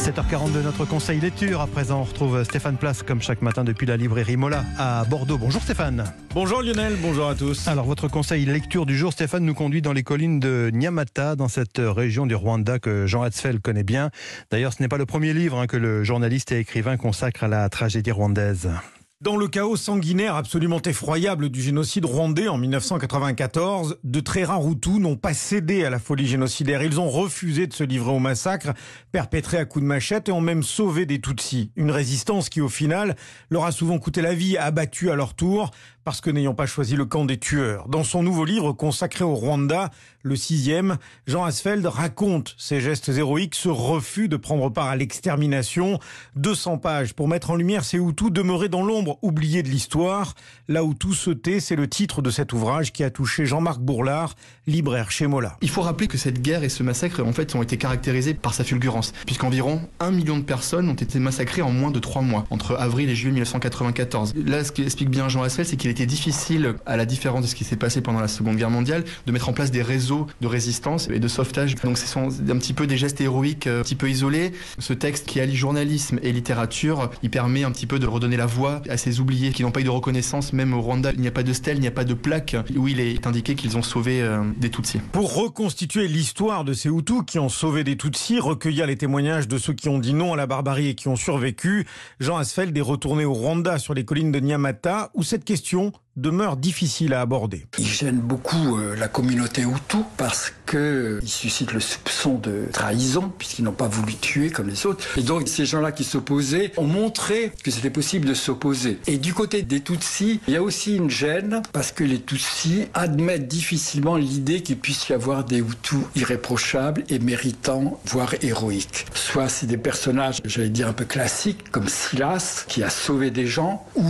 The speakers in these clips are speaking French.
7h40 de notre conseil lecture. À présent, on retrouve Stéphane Place comme chaque matin depuis la librairie Mola à Bordeaux. Bonjour Stéphane. Bonjour Lionel, bonjour à tous. Alors votre conseil lecture du jour, Stéphane, nous conduit dans les collines de Nyamata, dans cette région du Rwanda que Jean Hatzfeld connaît bien. D'ailleurs, ce n'est pas le premier livre hein, que le journaliste et écrivain consacre à la tragédie rwandaise. Dans le chaos sanguinaire absolument effroyable du génocide rwandais en 1994, de très rares Hutus n'ont pas cédé à la folie génocidaire. Ils ont refusé de se livrer au massacre perpétré à coups de machette et ont même sauvé des Tutsis. Une résistance qui, au final, leur a souvent coûté la vie, abattus à leur tour, parce que n'ayant pas choisi le camp des tueurs. Dans son nouveau livre consacré au Rwanda, le sixième, Jean Asfeld raconte ces gestes héroïques, ce refus de prendre part à l'extermination. 200 pages pour mettre en lumière ces Hutus demeurés dans l'ombre oublié de l'histoire. Là où tout se tait, c'est le titre de cet ouvrage qui a touché Jean-Marc Bourlard, libraire chez Mola. Il faut rappeler que cette guerre et ce massacre, en fait, ont été caractérisés par sa fulgurance, puisqu'environ un million de personnes ont été massacrées en moins de trois mois, entre avril et juillet 1994. Là, ce qui explique bien Jean Hassel, c'est qu'il était difficile, à la différence de ce qui s'est passé pendant la Seconde Guerre mondiale, de mettre en place des réseaux de résistance et de sauvetage. Donc, ce sont un petit peu des gestes héroïques, euh, un petit peu isolés. Ce texte qui allie journalisme et littérature, il permet un petit peu de redonner la voix à ces oubliés qui n'ont pas eu de reconnaissance, même au Rwanda. Il n'y a pas de stèle, il n'y a pas de plaque où il est indiqué qu'ils ont sauvé euh, des Tutsis. Pour reconstituer l'histoire de ces Hutus qui ont sauvé des Tutsis, recueillir les témoignages de ceux qui ont dit non à la barbarie et qui ont survécu, Jean Asfeld est retourné au Rwanda sur les collines de Nyamata où cette question demeure difficile à aborder. Il gêne beaucoup euh, la communauté Hutu parce que euh, suscite le soupçon de trahison puisqu'ils n'ont pas voulu tuer comme les autres. Et donc ces gens-là qui s'opposaient ont montré que c'était possible de s'opposer. Et du côté des Tutsis, il y a aussi une gêne parce que les Tutsis admettent difficilement l'idée qu'il puisse y avoir des Hutus irréprochables et méritants, voire héroïques. Soit c'est des personnages, j'allais dire un peu classiques, comme Silas qui a sauvé des gens, ou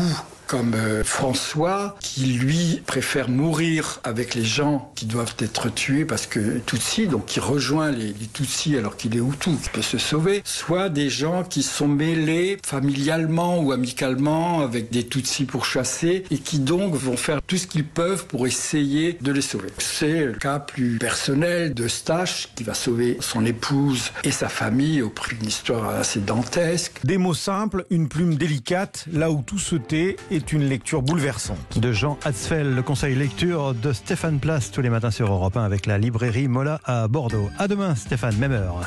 comme euh, François, qui lui préfère mourir avec les gens qui doivent être tués parce que Tutsi, donc qui rejoint les, les Tutsis alors qu'il est Hutu, qui peut se sauver, soit des gens qui sont mêlés familialement ou amicalement avec des Tutsis pourchassés et qui donc vont faire tout ce qu'ils peuvent pour essayer de les sauver. C'est le cas plus personnel de Stache qui va sauver son épouse et sa famille au prix d'une histoire assez dantesque. Des mots simples, une plume délicate, là où tout se tait et est une lecture bouleversante. De Jean Hatzfeld, le conseil lecture de Stéphane Place tous les matins sur Europe 1 avec la librairie Mola à Bordeaux. À demain Stéphane, même heure.